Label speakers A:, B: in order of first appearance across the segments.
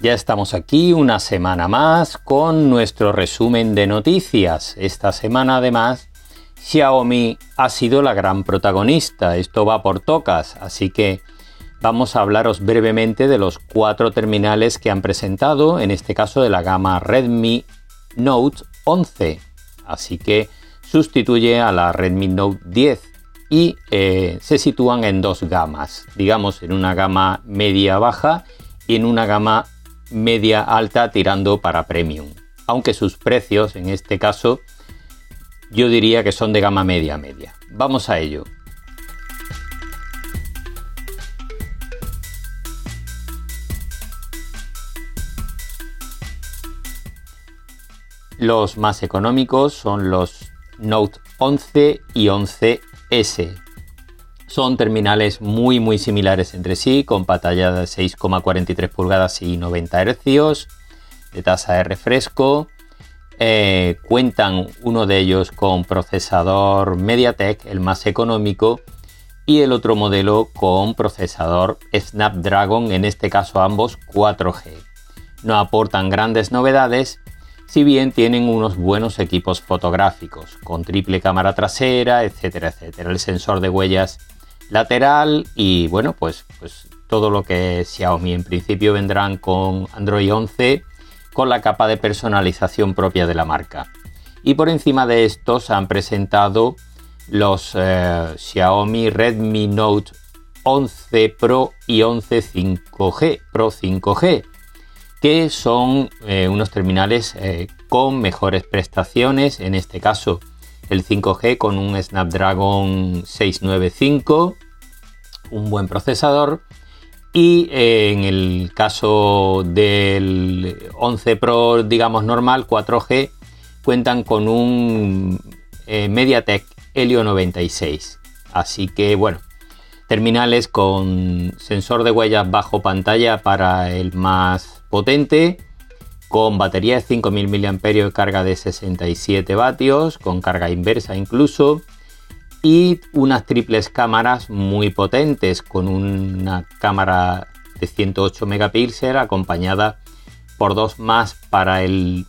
A: Ya estamos aquí una semana más con nuestro resumen de noticias. Esta semana además Xiaomi ha sido la gran protagonista. Esto va por tocas, así que vamos a hablaros brevemente de los cuatro terminales que han presentado, en este caso de la gama Redmi Note 11. Así que sustituye a la Redmi Note 10 y eh, se sitúan en dos gamas, digamos en una gama media baja y en una gama media alta tirando para premium. Aunque sus precios en este caso yo diría que son de gama media media. Vamos a ello. Los más económicos son los Note 11 y 11S. Son terminales muy muy similares entre sí, con pantalla de 6,43 pulgadas y 90 Hz, de tasa de refresco. Eh, cuentan uno de ellos con procesador MediaTek, el más económico, y el otro modelo con procesador Snapdragon, en este caso ambos 4G. No aportan grandes novedades, si bien tienen unos buenos equipos fotográficos, con triple cámara trasera, etcétera, etcétera. El sensor de huellas lateral y bueno, pues, pues todo lo que Xiaomi en principio vendrán con Android 11 con la capa de personalización propia de la marca. Y por encima de estos han presentado los eh, Xiaomi Redmi Note 11 Pro y 11 5G, Pro 5G, que son eh, unos terminales eh, con mejores prestaciones, en este caso el 5G con un Snapdragon 695, un buen procesador, y eh, en el caso del 11 Pro, digamos normal, 4G, cuentan con un MediaTek Helio 96. Así que bueno, terminales con sensor de huellas bajo pantalla para el más potente, con batería de 5000 mAh carga de 67 vatios, con carga inversa incluso, y unas triples cámaras muy potentes, con una cámara de 108 megapíxeles acompañada por dos más para el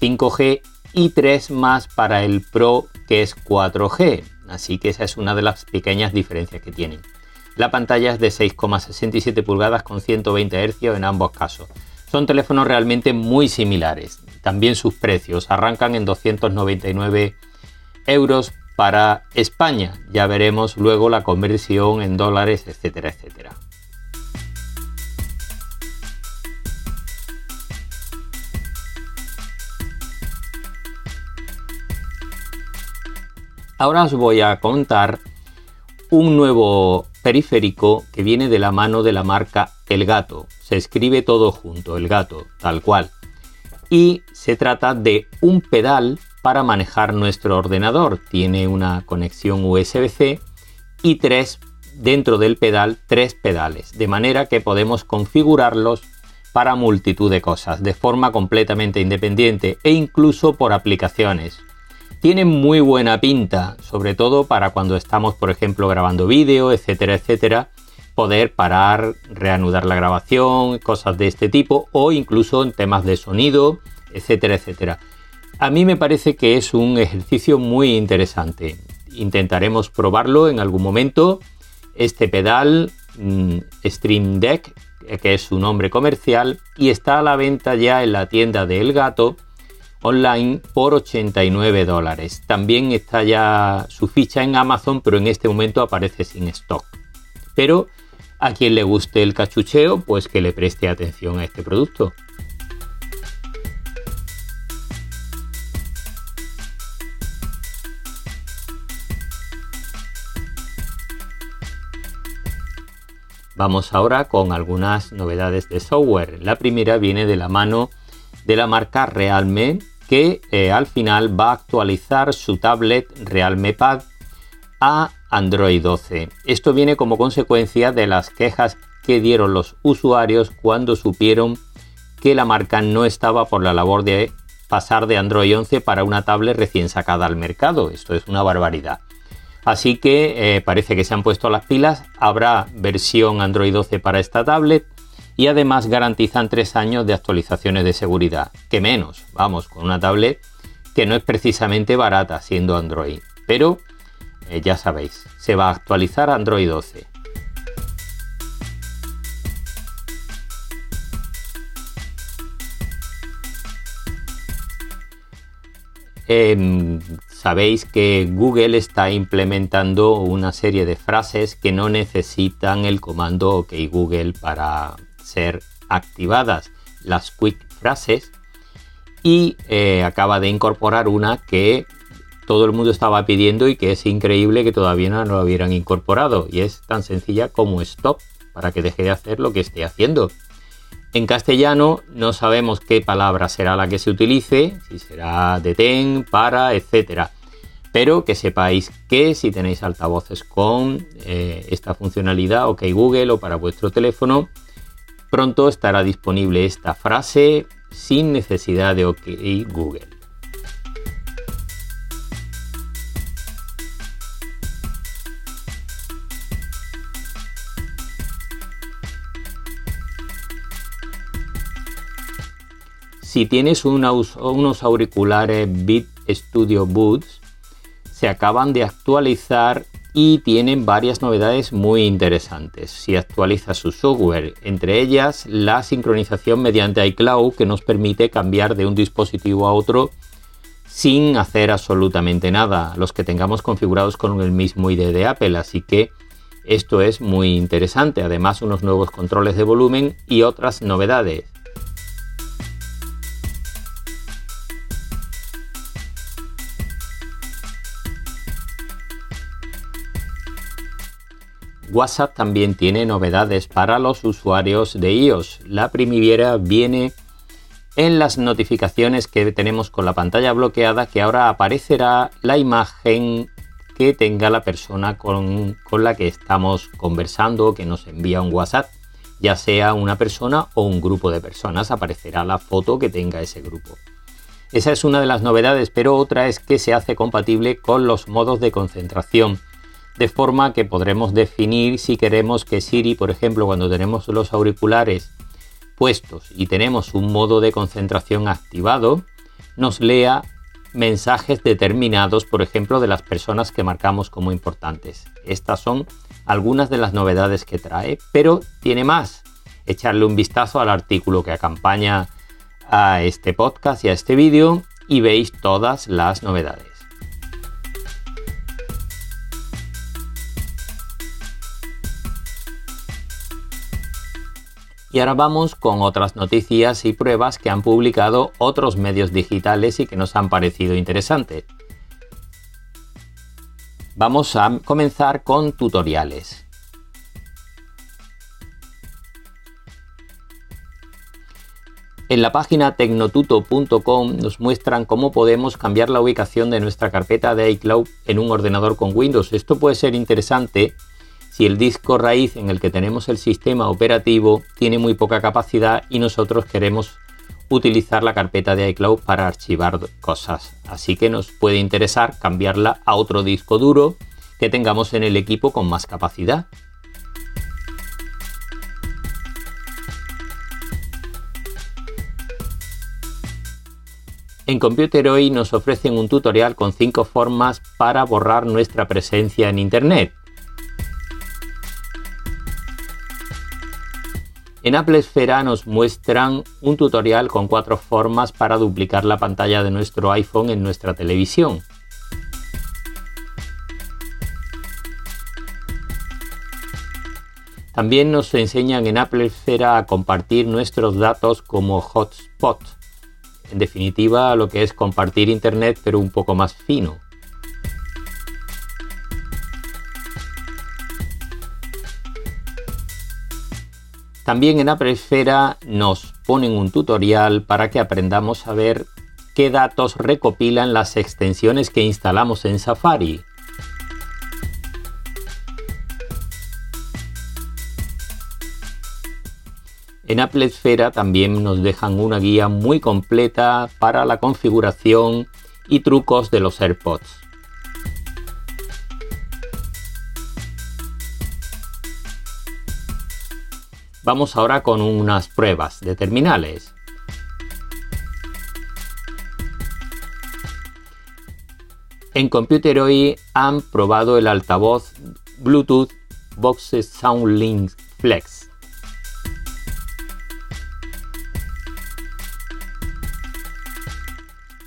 A: 5G y tres más para el Pro que es 4G. Así que esa es una de las pequeñas diferencias que tienen. La pantalla es de 6,67 pulgadas con 120 Hz en ambos casos. Son teléfonos realmente muy similares. También sus precios arrancan en 299 euros para España. Ya veremos luego la conversión en dólares, etcétera, etcétera. Ahora os voy a contar un nuevo periférico que viene de la mano de la marca El Gato. Se escribe todo junto, El Gato, tal cual. Y se trata de un pedal para manejar nuestro ordenador. Tiene una conexión USB-C y tres dentro del pedal tres pedales, de manera que podemos configurarlos para multitud de cosas, de forma completamente independiente e incluso por aplicaciones tiene muy buena pinta, sobre todo para cuando estamos, por ejemplo, grabando vídeo, etcétera, etcétera, poder parar, reanudar la grabación, cosas de este tipo, o incluso en temas de sonido, etcétera, etcétera. A mí me parece que es un ejercicio muy interesante. Intentaremos probarlo en algún momento. Este pedal mm, Stream Deck, que es su nombre comercial, y está a la venta ya en la tienda de El Gato online por 89 dólares. También está ya su ficha en Amazon, pero en este momento aparece sin stock. Pero a quien le guste el cachucheo, pues que le preste atención a este producto. Vamos ahora con algunas novedades de software. La primera viene de la mano de la marca Realme que eh, al final va a actualizar su tablet Realme Pad a Android 12. Esto viene como consecuencia de las quejas que dieron los usuarios cuando supieron que la marca no estaba por la labor de pasar de Android 11 para una tablet recién sacada al mercado. Esto es una barbaridad. Así que eh, parece que se han puesto las pilas. Habrá versión Android 12 para esta tablet y además garantizan tres años de actualizaciones de seguridad. Que menos, vamos, con una tablet que no es precisamente barata siendo Android. Pero eh, ya sabéis, se va a actualizar Android 12. Em, sabéis que Google está implementando una serie de frases que no necesitan el comando OK Google para ser activadas, las quick frases, y eh, acaba de incorporar una que todo el mundo estaba pidiendo y que es increíble que todavía no lo hubieran incorporado, y es tan sencilla como stop, para que deje de hacer lo que esté haciendo. En castellano no sabemos qué palabra será la que se utilice, si será detén, para, etcétera. Pero que sepáis que si tenéis altavoces con eh, esta funcionalidad, OK Google o para vuestro teléfono, pronto estará disponible esta frase sin necesidad de OK Google. Si tienes unos auriculares Beat Studio Boots, se acaban de actualizar y tienen varias novedades muy interesantes. Si actualiza su software, entre ellas la sincronización mediante iCloud que nos permite cambiar de un dispositivo a otro sin hacer absolutamente nada, los que tengamos configurados con el mismo ID de Apple, así que esto es muy interesante, además unos nuevos controles de volumen y otras novedades. WhatsApp también tiene novedades para los usuarios de iOS. La primavera viene en las notificaciones que tenemos con la pantalla bloqueada que ahora aparecerá la imagen que tenga la persona con, la que estamos conversando que nos envía un WhatsApp. Ya sea una persona o un grupo de personas, aparecerá la foto que tenga ese grupo. Esa es una de las novedades, pero otra es que se hace compatible con los modos de concentración de forma que podremos definir si queremos que Siri, por ejemplo, cuando tenemos los auriculares puestos y tenemos un modo de concentración activado, nos lea mensajes determinados, por ejemplo, de las personas que marcamos como importantes. Estas son algunas de las novedades que trae, pero tiene más. Echarle un vistazo al artículo que acompaña a este podcast y a este vídeo y veis todas las novedades. Y ahora vamos con otras noticias y pruebas que han publicado otros medios digitales y que nos han parecido interesantes. Vamos a comenzar con tutoriales. En la página tecnotuto.com nos muestran cómo podemos cambiar la ubicación de nuestra carpeta de iCloud en un ordenador con Windows. Esto puede ser interesante si el disco raíz en el que tenemos el sistema operativo tiene muy poca capacidad y nosotros queremos utilizar la carpeta de iCloud para archivar cosas. Así que nos puede interesar cambiarla a otro disco duro que tengamos en el equipo con más capacidad. En Computer Hoy nos ofrecen un tutorial con 5 formas para borrar nuestra presencia en Internet. En Apple Esfera nos muestran un tutorial con cuatro formas para duplicar la pantalla de nuestro iPhone en nuestra televisión. También nos enseñan en Apple Esfera a compartir nuestros datos como hotspot. En definitiva, lo que es compartir Internet pero un poco más fino. También en Apple nos ponen un tutorial para que aprendamos a ver qué datos recopilan las extensiones que instalamos en Safari. En Apple Esfera también nos dejan una guía muy completa para la configuración y trucos de los AirPods. Vamos ahora con unas pruebas de terminales. En Computeroid han probado el altavoz Bluetooth Boxes SoundLink Flex.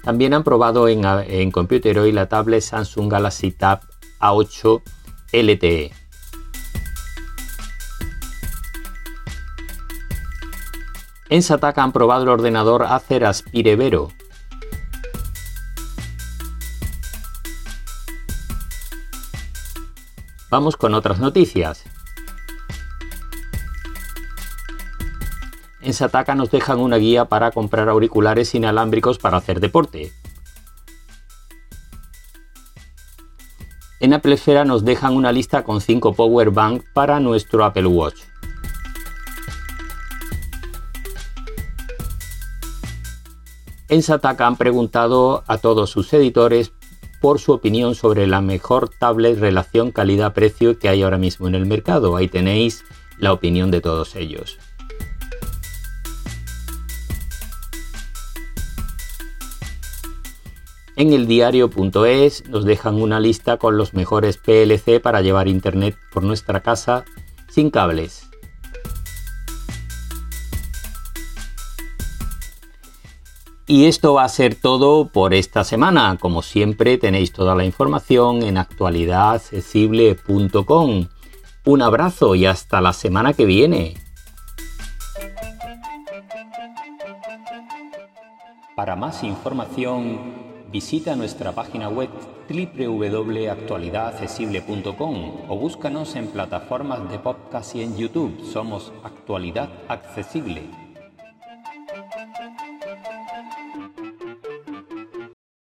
A: También han probado en, en Computeroid la tablet Samsung Galaxy Tab A8 LTE. En Sataka han probado el ordenador Acer Aspire Vero. Vamos con otras noticias. En Sataka nos dejan una guía para comprar auriculares inalámbricos para hacer deporte. En Apple Esfera nos dejan una lista con 5 power bank para nuestro Apple Watch. En Sataka han preguntado a todos sus editores por su opinión sobre la mejor tablet relación calidad-precio que hay ahora mismo en el mercado. Ahí tenéis la opinión de todos ellos. En el diario.es nos dejan una lista con los mejores PLC para llevar internet por nuestra casa sin cables. Y esto va a ser todo por esta semana. Como siempre tenéis toda la información en actualidadaccesible.com. Un abrazo y hasta la semana que viene. Para más información visita nuestra página web www.actualidadaccesible.com o búscanos en plataformas de podcast y en YouTube. Somos Actualidad Accesible.